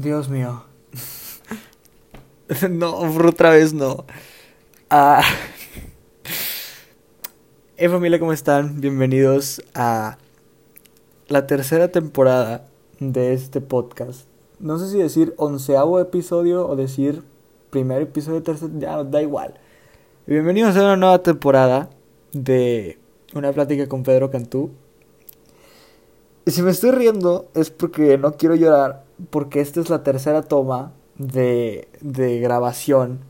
Dios mío. no, otra vez no. Ah. Hey familia, ¿cómo están? Bienvenidos a la tercera temporada de este podcast. No sé si decir onceavo episodio o decir primer episodio, tercer, ya da igual. Bienvenidos a una nueva temporada de una plática con Pedro Cantú. Y si me estoy riendo es porque no quiero llorar, porque esta es la tercera toma de, de grabación.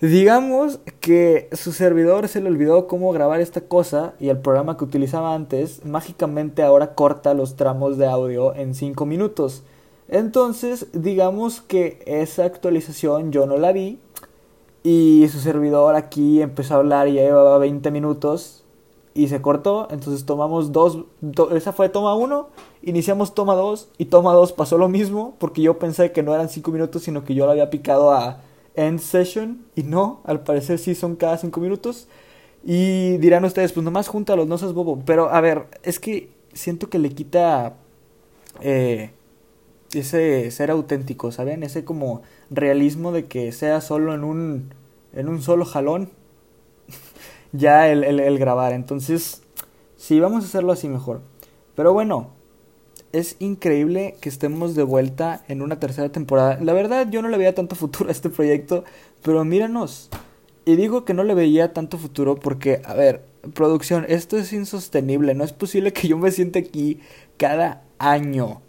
Digamos que su servidor se le olvidó cómo grabar esta cosa y el programa que utilizaba antes mágicamente ahora corta los tramos de audio en 5 minutos. Entonces, digamos que esa actualización yo no la vi y su servidor aquí empezó a hablar y ya llevaba 20 minutos y se cortó. Entonces tomamos dos, esa fue toma uno, iniciamos toma dos y toma dos pasó lo mismo porque yo pensé que no eran cinco minutos sino que yo lo había picado a end session y no, al parecer sí son cada cinco minutos. Y dirán ustedes, pues nomás júntalos, no seas bobo. Pero a ver, es que siento que le quita eh, ese ser auténtico, ¿saben? Ese como realismo de que sea solo en un, en un solo jalón ya el, el, grabar. Entonces, sí, vamos a hacerlo así mejor. Pero bueno, es increíble que estemos de vuelta en una tercera temporada. La verdad, yo no le veía tanto futuro a este proyecto, pero míranos. Y digo que no le veía tanto futuro porque, a ver, producción, esto es insostenible. No es posible que yo me siente aquí cada año.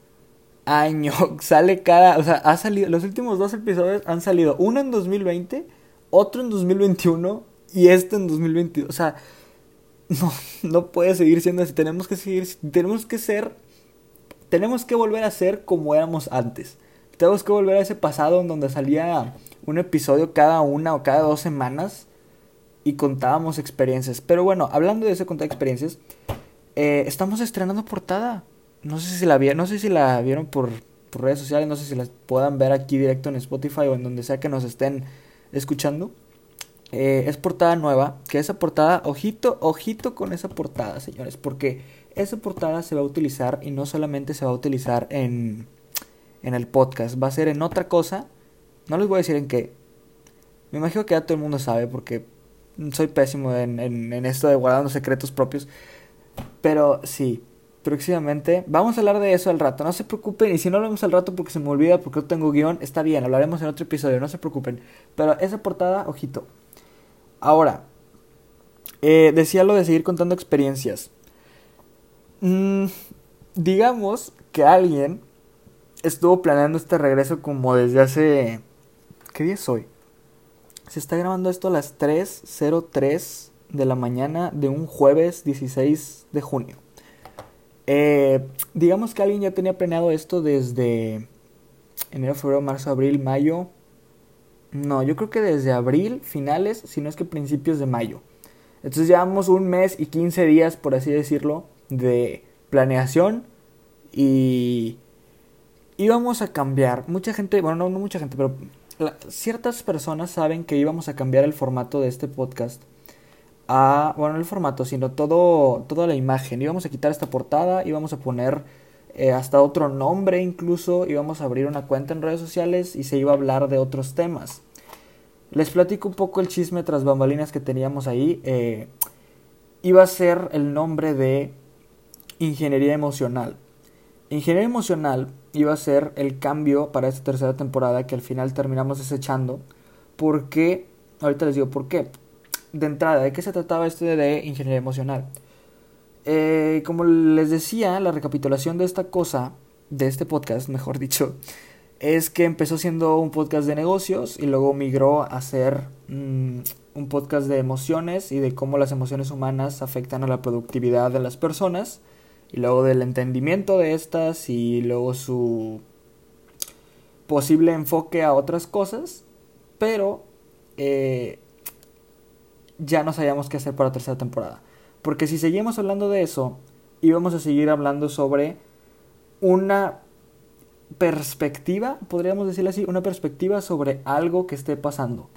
Año. Sale cada. O sea, ha salido. Los últimos dos episodios han salido. Uno en 2020, otro en 2021 y este en 2022. O sea, no, no puede seguir siendo así. Tenemos que seguir, tenemos que ser, tenemos que volver a ser como éramos antes. Tenemos que volver a ese pasado en donde salía un episodio cada una o cada dos semanas y contábamos experiencias. Pero bueno, hablando de ese contar experiencias, eh, estamos estrenando portada. No sé si la vieron, no sé si la vieron por, por redes sociales, no sé si la puedan ver aquí directo en Spotify o en donde sea que nos estén escuchando. Eh, es portada nueva, que esa portada, ojito, ojito con esa portada, señores, porque esa portada se va a utilizar y no solamente se va a utilizar en, en el podcast, va a ser en otra cosa, no les voy a decir en qué, me imagino que ya todo el mundo sabe porque soy pésimo en, en, en esto de guardando secretos propios, pero sí, próximamente. Vamos a hablar de eso al rato, no se preocupen. Y si no hablamos al rato porque se me olvida, porque no tengo guion, está bien, hablaremos en otro episodio, no se preocupen. Pero esa portada, ojito. Ahora, eh, decía lo de seguir contando experiencias. Mm, digamos que alguien estuvo planeando este regreso como desde hace... ¿Qué día es hoy? Se está grabando esto a las 3.03 de la mañana de un jueves 16 de junio. Eh, digamos que alguien ya tenía planeado esto desde enero, febrero, marzo, abril, mayo, no, yo creo que desde abril, finales, si no es que principios de mayo. Entonces llevamos un mes y 15 días, por así decirlo, de planeación y íbamos a cambiar. Mucha gente, bueno, no, mucha gente, pero ciertas personas saben que íbamos a cambiar el formato de este podcast. A, bueno, no el formato, sino todo, toda la imagen. Íbamos a quitar esta portada, íbamos a poner eh, hasta otro nombre incluso, íbamos a abrir una cuenta en redes sociales y se iba a hablar de otros temas. Les platico un poco el chisme tras bambalinas que teníamos ahí. Eh, iba a ser el nombre de Ingeniería Emocional. Ingeniería Emocional iba a ser el cambio para esta tercera temporada que al final terminamos desechando. Porque, ahorita les digo por qué. De entrada, ¿de qué se trataba esto de Ingeniería Emocional? Eh, como les decía, la recapitulación de esta cosa, de este podcast, mejor dicho, es que empezó siendo un podcast de negocios y luego migró a ser mm, un podcast de emociones y de cómo las emociones humanas afectan a la productividad de las personas y luego del entendimiento de estas y luego su posible enfoque a otras cosas, pero eh, ya no sabíamos qué hacer para la tercera temporada. Porque si seguimos hablando de eso, íbamos a seguir hablando sobre una perspectiva, podríamos decirlo así, una perspectiva sobre algo que esté pasando.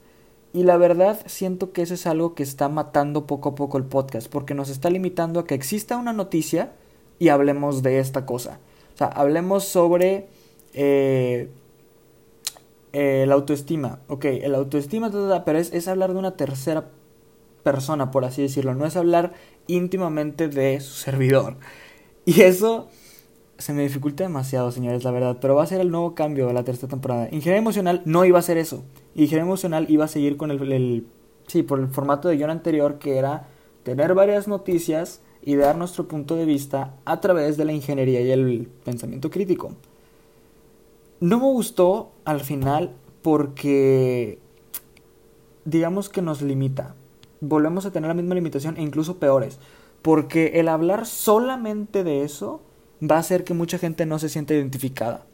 Y la verdad siento que eso es algo que está matando poco a poco el podcast, porque nos está limitando a que exista una noticia y hablemos de esta cosa. O sea, hablemos sobre, eh, eh, la autoestima. Ok, el autoestima, pero es, es hablar de una tercera persona, por así decirlo. No es hablar íntimamente de su servidor. Y eso se me dificulta demasiado, señores, la verdad. Pero va a ser el nuevo cambio de la tercera temporada. Ingeniería emocional no iba a ser eso. Ingeniería emocional iba a seguir con el, sí, por el formato de guion anterior que era tener varias noticias y dar nuestro punto de vista a través de la ingeniería y el pensamiento crítico. No me gustó al final porque digamos que nos limita. Volvemos a tener la misma limitación e incluso peores. Porque el hablar solamente de eso va a hacer que mucha gente no se sienta identificada.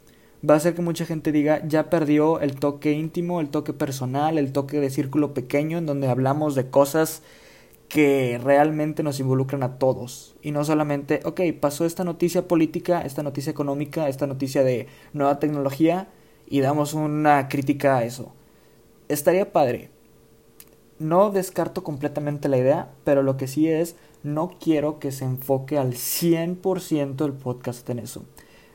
Va a hacer que mucha gente diga, ya perdió el toque íntimo, el toque personal, el toque de círculo pequeño en donde hablamos de cosas que realmente nos involucran a todos. Y no solamente, ok, pasó esta noticia política, esta noticia económica, esta noticia de nueva tecnología y damos una crítica a eso. Estaría padre. No descarto completamente la idea, pero lo que sí es, no quiero que se enfoque al 100% el podcast en eso.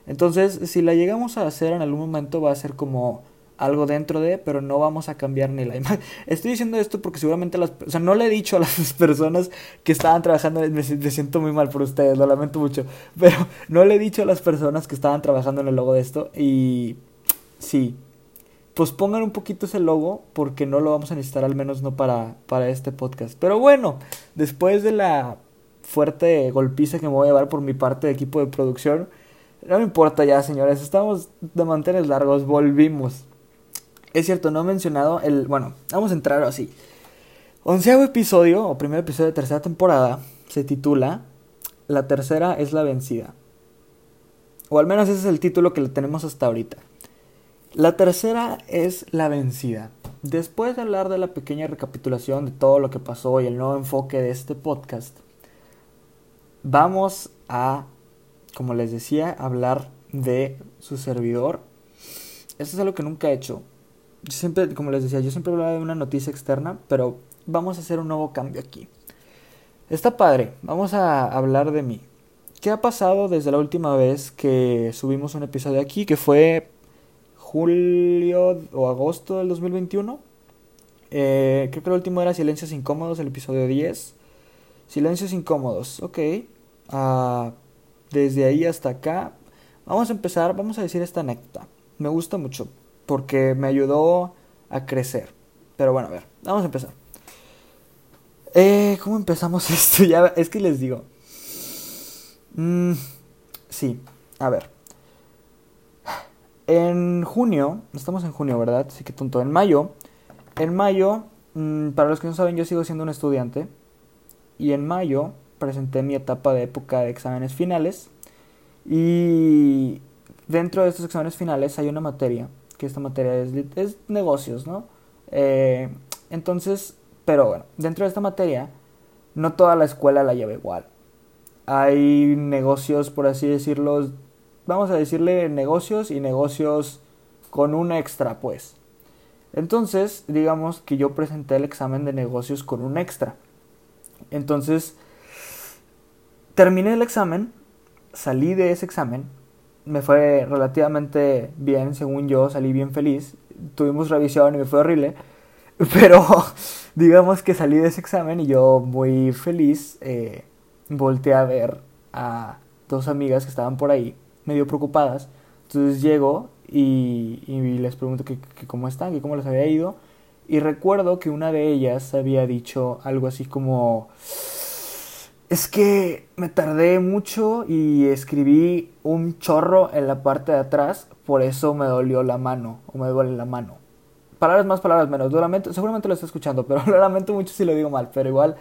Entonces, si la llegamos a hacer en algún momento va a ser como algo dentro de, pero no vamos a cambiar ni la imagen. Estoy diciendo esto porque seguramente las, o sea, no le he dicho a las personas que estaban trabajando, me, siento muy mal por ustedes, lo lamento mucho, pero no le he dicho a las personas que estaban trabajando en el logo de esto y sí, pues pongan un poquito ese logo porque no lo vamos a necesitar al menos no para, para este podcast. Pero bueno, después de la fuerte golpiza que me voy a llevar por mi parte de equipo de producción, no me importa ya, señores, estamos de mantener largos, volvimos. Es cierto, no he mencionado el. Bueno, vamos a entrar así. Onceavo episodio, o primer episodio de tercera temporada, se titula La tercera es la vencida. O al menos ese es el título que le tenemos hasta ahorita. La tercera es la vencida. Después de hablar de la pequeña recapitulación de todo lo que pasó y el nuevo enfoque de este podcast, vamos a, como les decía, hablar de su servidor. Esto es algo que nunca he hecho yo siempre, como les decía, yo siempre hablaba de una noticia externa, pero vamos a hacer un nuevo cambio aquí. Está padre, vamos a hablar de mí. ¿Qué ha pasado desde la última vez que subimos un episodio aquí, que fue julio o agosto del 2021? Eh, creo que el último era Silencios Incómodos, el episodio 10. Silencios Incómodos, ok. Uh, desde ahí hasta acá. Vamos a empezar, vamos a decir esta anécdota. Me gusta mucho porque me ayudó a crecer. Pero bueno, a ver, vamos a empezar. Eh, ¿Cómo empezamos esto? Ya, es que les digo. Mm, sí, a ver. En junio, estamos en junio, ¿verdad? Así que tonto. En mayo, en mayo, mm, para los que no saben, yo sigo siendo un estudiante. Y en mayo presenté mi etapa de época de exámenes finales. Y dentro de estos exámenes finales hay una materia que esta materia es, es negocios, ¿no? Eh, entonces, pero bueno, dentro de esta materia, no toda la escuela la lleva igual. Hay negocios, por así decirlo, vamos a decirle negocios y negocios con un extra, pues. Entonces, digamos que yo presenté el examen de negocios con un extra. Entonces, terminé el examen, salí de ese examen me fue relativamente bien, según yo, salí bien feliz. Tuvimos revisión y me fue horrible. Pero digamos que salí de ese examen y yo muy feliz eh, volteé a ver a dos amigas que estaban por ahí, medio preocupadas. Entonces llego y, y les pregunto que, cómo están, que cómo les había ido. Y recuerdo que una de ellas había dicho algo así como es que me tardé mucho y escribí un chorro en la parte de atrás, por eso me dolió la mano, o me duele la mano. Palabras más, palabras menos. Lo seguramente lo está escuchando, pero lo lamento mucho si lo digo mal, pero igual.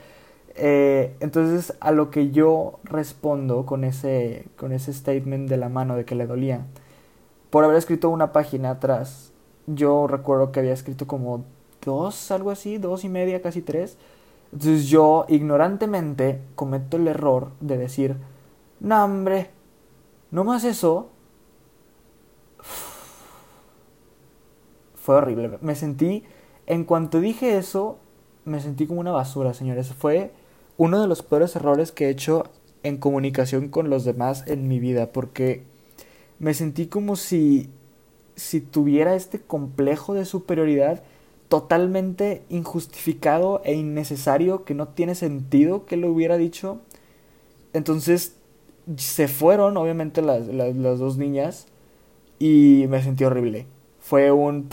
Eh, entonces, a lo que yo respondo con ese, con ese statement de la mano de que le dolía, por haber escrito una página atrás, yo recuerdo que había escrito como dos, algo así, dos y media, casi tres entonces yo ignorantemente cometo el error de decir, no hombre, no más eso. Fue horrible. Me sentí, en cuanto dije eso, me sentí como una basura, señores. Fue uno de los peores errores que he hecho en comunicación con los demás en mi vida, porque me sentí como si si tuviera este complejo de superioridad totalmente injustificado e innecesario que no tiene sentido que lo hubiera dicho. Entonces se fueron, obviamente, las, las, dos niñas y me sentí horrible. Fue un...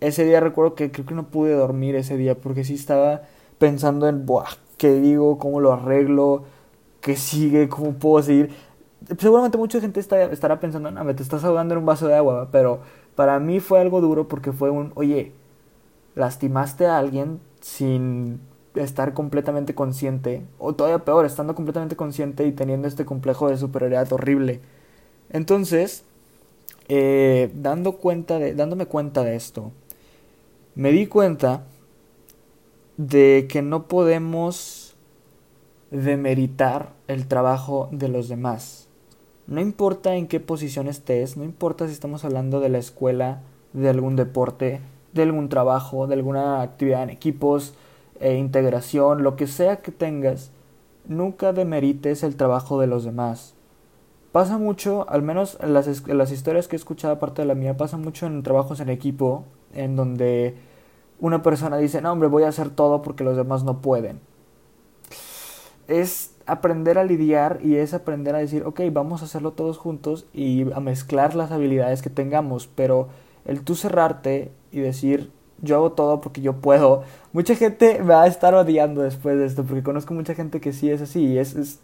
Ese día recuerdo que creo que no pude dormir ese día porque sí estaba pensando en, Buah, ¿qué digo? ¿Cómo lo arreglo? ¿Qué sigue? ¿Cómo puedo seguir? Seguramente mucha gente está, estará pensando, no, me te estás ahogando en un vaso de agua, pero para mí fue algo duro porque fue un, oye, lastimaste a alguien sin estar completamente consciente, o todavía peor, estando completamente consciente y teniendo este complejo de superioridad horrible. Entonces, eh, dando cuenta de, dándome cuenta de esto, me di cuenta de que no podemos demeritar el trabajo de los demás. No importa en qué posición estés, no importa si estamos hablando de la escuela, de algún deporte, de algún trabajo, de alguna actividad en equipos, e integración, lo que sea que tengas, nunca demerites el trabajo de los demás. Pasa mucho, al menos en las, las historias que he escuchado aparte de la mía, pasa mucho en trabajos en equipo, en donde una persona dice, no hombre, voy a hacer todo porque los demás no pueden. Es aprender a lidiar y es aprender a decir, ok, vamos a hacerlo todos juntos y a mezclar las habilidades que tengamos, pero el tú cerrarte y decir, yo hago todo porque yo puedo, mucha gente me va a estar odiando después de esto, porque conozco mucha gente que sí es así, es,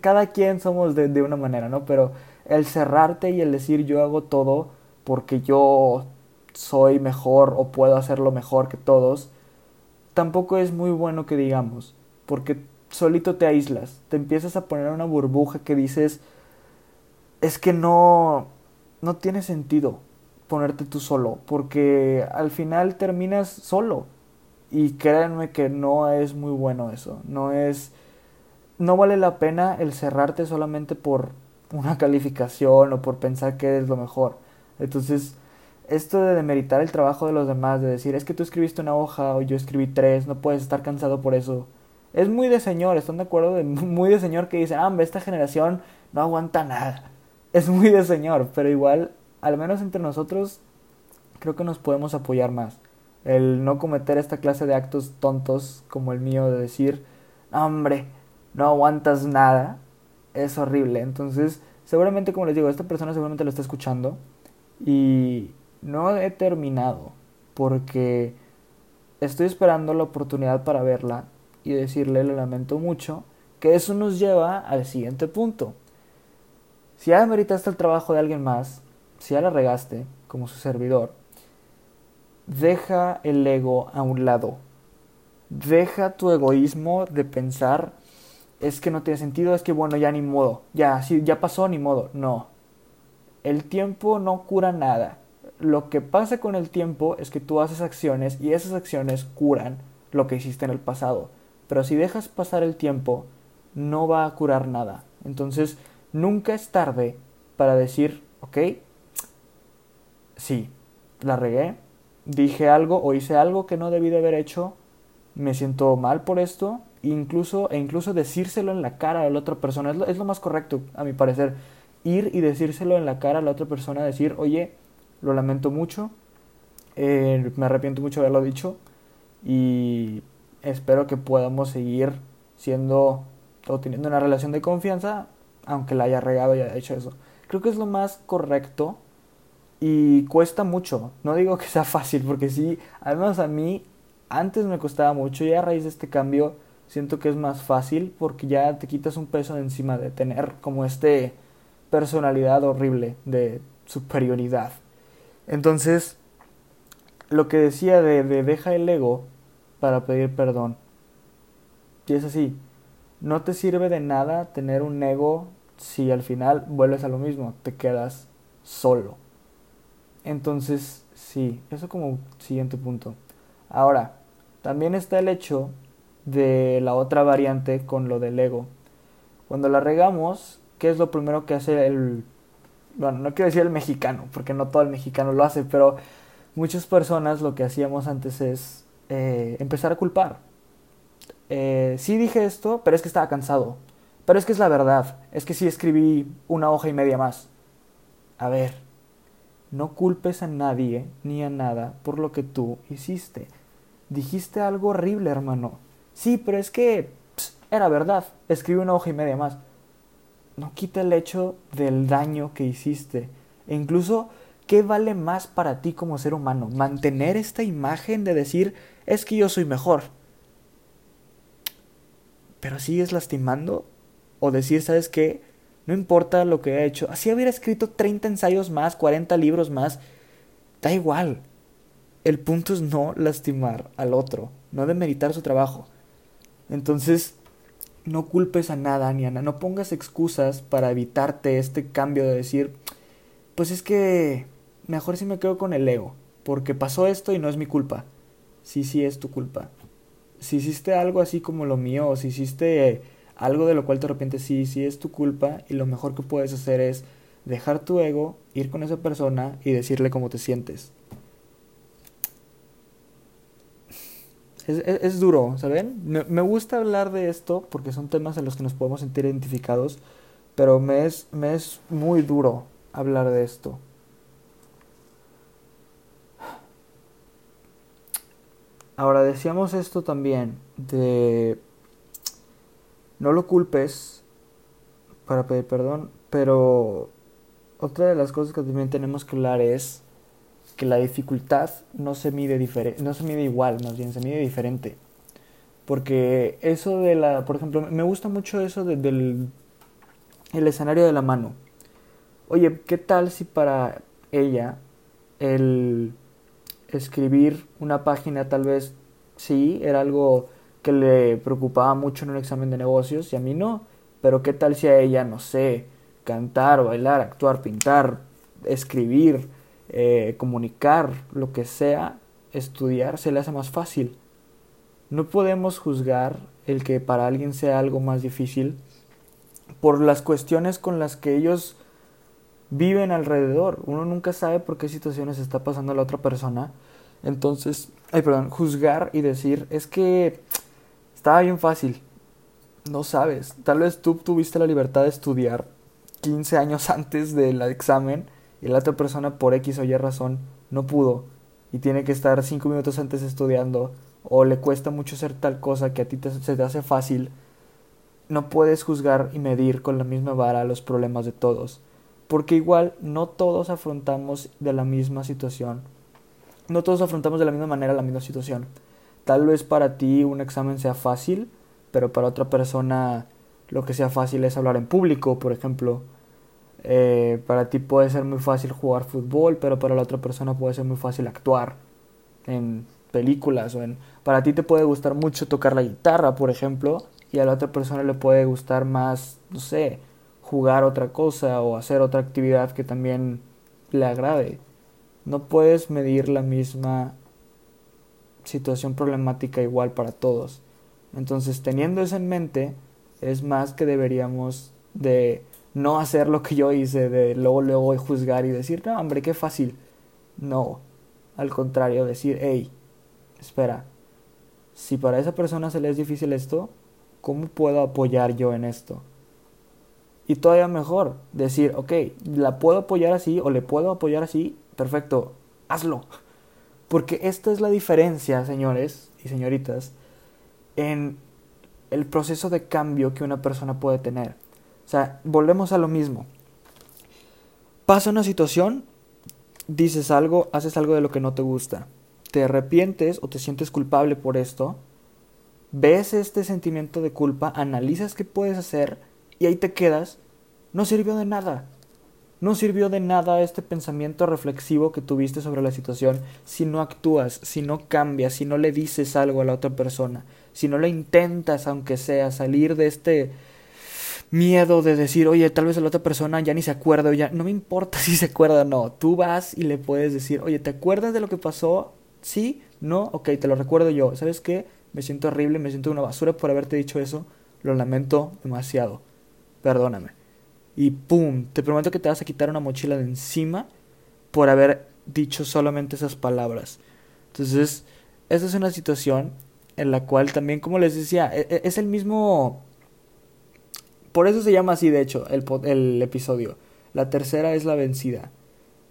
cada quien somos de, de una manera, ¿no? Pero el cerrarte y el decir yo hago todo porque yo soy mejor o puedo hacerlo mejor que todos, tampoco es muy bueno que digamos, porque solito te aíslas, te empiezas a poner una burbuja que dices, es que no, no tiene sentido ponerte tú solo, porque al final terminas solo. Y créanme que no es muy bueno eso, no es, no vale la pena el cerrarte solamente por una calificación o por pensar que eres lo mejor. Entonces, esto de demeritar el trabajo de los demás, de decir, es que tú escribiste una hoja o yo escribí tres, no puedes estar cansado por eso es muy de señor, ¿están de acuerdo? De, muy de señor que dice, ah, esta generación no aguanta nada. Es muy de señor, pero igual, al menos entre nosotros, creo que nos podemos apoyar más. El no cometer esta clase de actos tontos como el mío de decir, hombre, no aguantas nada, es horrible. Entonces, seguramente, como les digo, esta persona seguramente lo está escuchando y no he terminado porque estoy esperando la oportunidad para verla y decirle lo lamento mucho, que eso nos lleva al siguiente punto. Si ya meritaste el trabajo de alguien más, si ya la regaste como su servidor, deja el ego a un lado. Deja tu egoísmo de pensar es que no tiene sentido, es que bueno, ya ni modo, ya, sí, ya pasó, ni modo. No. El tiempo no cura nada. Lo que pasa con el tiempo es que tú haces acciones y esas acciones curan lo que hiciste en el pasado. Pero si dejas pasar el tiempo, no va a curar nada. Entonces, nunca es tarde para decir, ok, sí, la regué, dije algo o hice algo que no debí de haber hecho, me siento mal por esto, incluso, e incluso decírselo en la cara a la otra persona, es lo, es lo más correcto, a mi parecer, ir y decírselo en la cara a la otra persona, decir, oye, lo lamento mucho, eh, me arrepiento mucho de haberlo dicho, y espero que podamos seguir siendo o teniendo una relación de confianza, aunque la haya regado y haya hecho eso. Creo que es lo más correcto y cuesta mucho. No digo que sea fácil, porque sí, al menos a mí antes me costaba mucho y a raíz de este cambio siento que es más fácil porque ya te quitas un peso de encima de tener como este personalidad horrible de superioridad. Entonces, lo que decía de, de deja el ego para pedir perdón. Y es así, no te sirve de nada tener un ego si al final vuelves a lo mismo, te quedas solo. Entonces, sí, eso como siguiente punto. Ahora, también está el hecho de la otra variante con lo del ego. Cuando la regamos, ¿qué es lo primero que hace el... Bueno, no quiero decir el mexicano, porque no todo el mexicano lo hace, pero muchas personas lo que hacíamos antes es eh, empezar a culpar. Eh, sí dije esto, pero es que estaba cansado. Pero es que es la verdad. Es que sí escribí una hoja y media más. A ver, no culpes a nadie ni a nada por lo que tú hiciste. Dijiste algo horrible, hermano. Sí, pero es que era verdad. Escribe una hoja y media más. No quita el hecho del daño que hiciste. E incluso, ¿qué vale más para ti como ser humano? Mantener esta imagen de decir, es que yo soy mejor. Pero sigues lastimando. O decir, ¿sabes qué? No importa lo que he hecho. Así hubiera escrito 30 ensayos más, 40 libros más. Da igual. El punto es no lastimar al otro, no demeritar su trabajo. Entonces, no culpes a nada ni a. No pongas excusas para evitarte este cambio de decir, pues es que mejor si me quedo con el ego, porque pasó esto y no es mi culpa. Sí, sí es tu culpa. Si hiciste algo así como lo mío, o si hiciste algo de lo cual te arrepientes, sí, sí es tu culpa y lo mejor que puedes hacer es dejar tu ego, ir con esa persona y decirle cómo te sientes. Es, duro, ¿saben? Me, me, gusta hablar de esto porque son temas en los que nos podemos sentir identificados, pero me es, me es muy duro hablar de esto. Ahora decíamos esto también de no lo culpes para pedir perdón, pero otra de las cosas que también tenemos que hablar es que la dificultad no se mide no se mide igual, más bien se mide diferente. Porque eso de la, por ejemplo, me gusta mucho eso del el escenario de la mano. Oye, ¿qué tal si para ella el escribir una página tal vez sí era algo que le preocupaba mucho en un examen de negocios y a mí no. Pero qué tal si a ella, no sé, cantar, bailar, actuar, pintar, escribir, eh, comunicar, lo que sea, estudiar, se le hace más fácil. No podemos juzgar el que para alguien sea algo más difícil por las cuestiones con las que ellos viven alrededor. Uno nunca sabe por qué situaciones está pasando la otra persona. Entonces, ay, perdón, juzgar y decir, es que estaba bien fácil. No sabes. Tal vez tú tuviste la libertad de estudiar 15 años antes del examen y la otra persona por X o Y razón no pudo y tiene que estar 5 minutos antes estudiando o le cuesta mucho hacer tal cosa que a ti se te hace fácil, no puedes juzgar y medir con la misma vara los problemas de todos, porque igual no todos afrontamos de la misma situación, no todos afrontamos de la misma manera la misma situación. Tal vez para ti un examen sea fácil, pero para otra persona lo que sea fácil es hablar en público, por ejemplo. Eh, para ti puede ser muy fácil jugar fútbol, pero para la otra persona puede ser muy fácil actuar en películas o en... Para ti te puede gustar mucho tocar la guitarra, por ejemplo, y a la otra persona le puede gustar más, no sé, jugar otra cosa o hacer otra actividad que también le agrade. No puedes medir la misma situación problemática igual para todos. Entonces, teniendo eso en mente, es más que deberíamos de no hacer lo que yo hice, de luego, luego juzgar y decir, no, hombre, qué fácil. No, al contrario, decir, hey, espera, si para esa persona se le es difícil esto, ¿cómo puedo apoyar yo en esto? Y todavía mejor, decir, ok, la puedo apoyar así o le puedo apoyar así, perfecto, hazlo. Porque esta es la diferencia, señores y señoritas, en el proceso de cambio que una persona puede tener. O sea, volvemos a lo mismo. Pasa una situación, dices algo, haces algo de lo que no te gusta. Te arrepientes o te sientes culpable por esto. Ves este sentimiento de culpa, analizas qué puedes hacer y ahí te quedas. No sirvió de nada. No sirvió de nada este pensamiento reflexivo que tuviste sobre la situación si no actúas, si no cambias, si no le dices algo a la otra persona, si no le intentas, aunque sea, salir de este miedo de decir, oye, tal vez la otra persona ya ni se acuerda, o ya no me importa si se acuerda o no. Tú vas y le puedes decir, oye, ¿te acuerdas de lo que pasó? Sí, no, ok, te lo recuerdo yo. ¿Sabes qué? Me siento horrible, me siento una basura por haberte dicho eso. Lo lamento demasiado. Perdóname y ¡pum! Te prometo que te vas a quitar una mochila de encima por haber dicho solamente esas palabras. Entonces, esta es una situación en la cual también, como les decía, e, e, es el mismo... Por eso se llama así, de hecho, el, el episodio. La tercera es la vencida.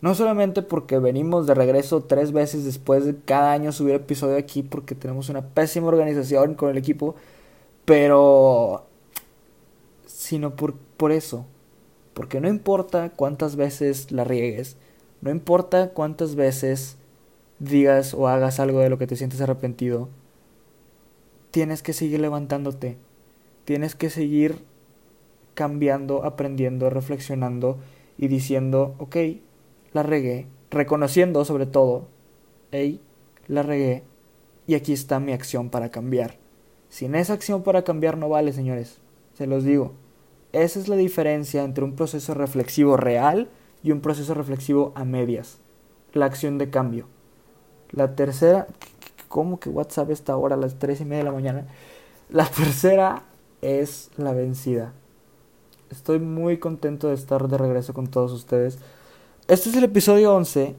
No solamente porque venimos de regreso tres veces después de cada año subir episodio aquí porque tenemos una pésima organización con el equipo, pero sino por, por eso. Porque no importa cuántas veces la riegues, no importa cuántas veces digas o hagas algo de lo que te sientes arrepentido, tienes que seguir levantándote, tienes que seguir cambiando, aprendiendo, reflexionando y diciendo, ok, la regué, reconociendo sobre todo, hey, la regué y aquí está mi acción para cambiar. Sin esa acción para cambiar no vale, señores, se los digo. Esa es la diferencia entre un proceso reflexivo real y un proceso reflexivo a medias. La acción de cambio. La tercera, ¿cómo que WhatsApp está ahora a las 3 y media de la mañana? La tercera es la vencida. Estoy muy contento de estar de regreso con todos ustedes. Este es el episodio 11.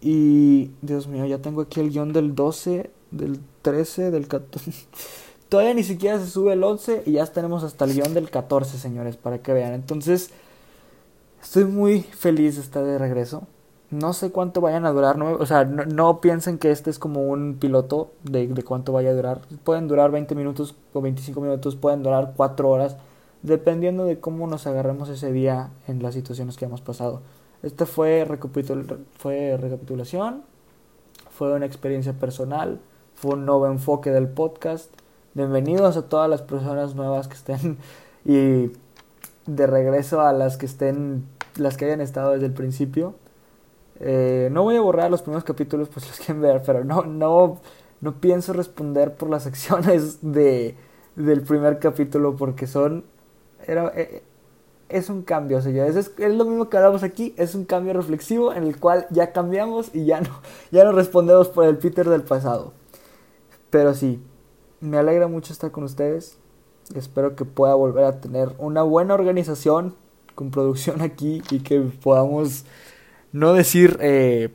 Y, Dios mío, ya tengo aquí el guion del 12, del 13, del 14. Todavía ni siquiera se sube el 11 y ya tenemos hasta el guion del 14, señores, para que vean. Entonces, estoy muy feliz de estar de regreso. No sé cuánto vayan a durar, no, o sea, no, piensen que este es como un piloto de, de, cuánto vaya a durar. Pueden durar 20 minutos o 25 minutos, pueden durar 4 horas, dependiendo de cómo nos agarremos ese día en las situaciones que hemos pasado. Este fue, fue recapitulación, fue una experiencia personal, fue un nuevo enfoque del podcast. Bienvenidos a todas las personas nuevas que estén y de regreso a las que estén, las que hayan estado desde el principio. Eh, no voy a borrar los primeros capítulos, pues los quieren ver, pero no, no, no pienso responder por las acciones de, del primer capítulo porque son, era, eh, es un cambio, señores. Es, es lo mismo que hablamos aquí, es un cambio reflexivo en el cual ya cambiamos y ya no, ya no respondemos por el Peter del pasado. Pero sí, me alegra mucho estar con ustedes. Espero que pueda volver a tener una buena organización con producción aquí y que podamos no decir eh,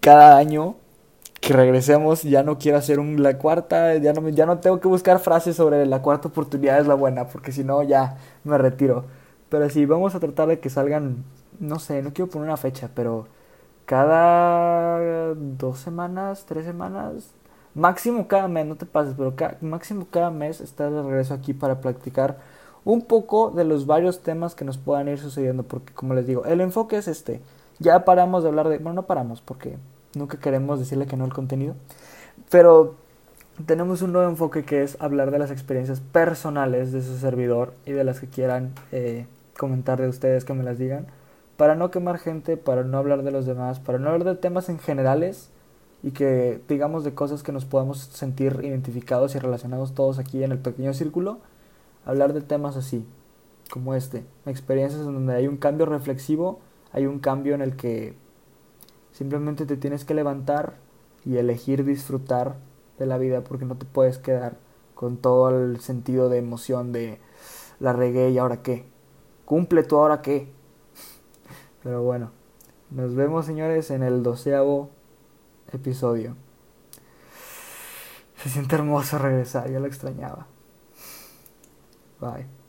cada año que regresemos, ya no quiero hacer la cuarta, ya no, ya no tengo que buscar frases sobre la cuarta oportunidad es la buena, porque si no ya me retiro. Pero sí, vamos a tratar de que salgan, no sé, no quiero poner una fecha, pero cada dos semanas, tres semanas, máximo cada mes, no te pases, pero máximo cada mes estás de regreso aquí para practicar un poco de los varios temas que nos puedan ir sucediendo, porque como les digo, el enfoque es este. Ya paramos de hablar de, bueno, no paramos porque nunca queremos decirle que no al contenido, pero tenemos un nuevo enfoque que es hablar de las experiencias personales de su servidor y de las que quieran eh, comentar de ustedes que me las digan, para no quemar gente, para no hablar de los demás, para no hablar de temas en generales y que digamos de cosas que nos podamos sentir identificados y relacionados todos aquí en el pequeño círculo, hablar de temas así, como este, experiencias en donde hay un cambio reflexivo, hay un cambio en el que simplemente te tienes que levantar y elegir disfrutar de la vida porque no te puedes quedar con todo el sentido de emoción de la regué y ahora qué. Cumple tú ahora qué. Pero bueno, nos vemos señores en el doceavo episodio. Se siente hermoso regresar, ya lo extrañaba. Bye.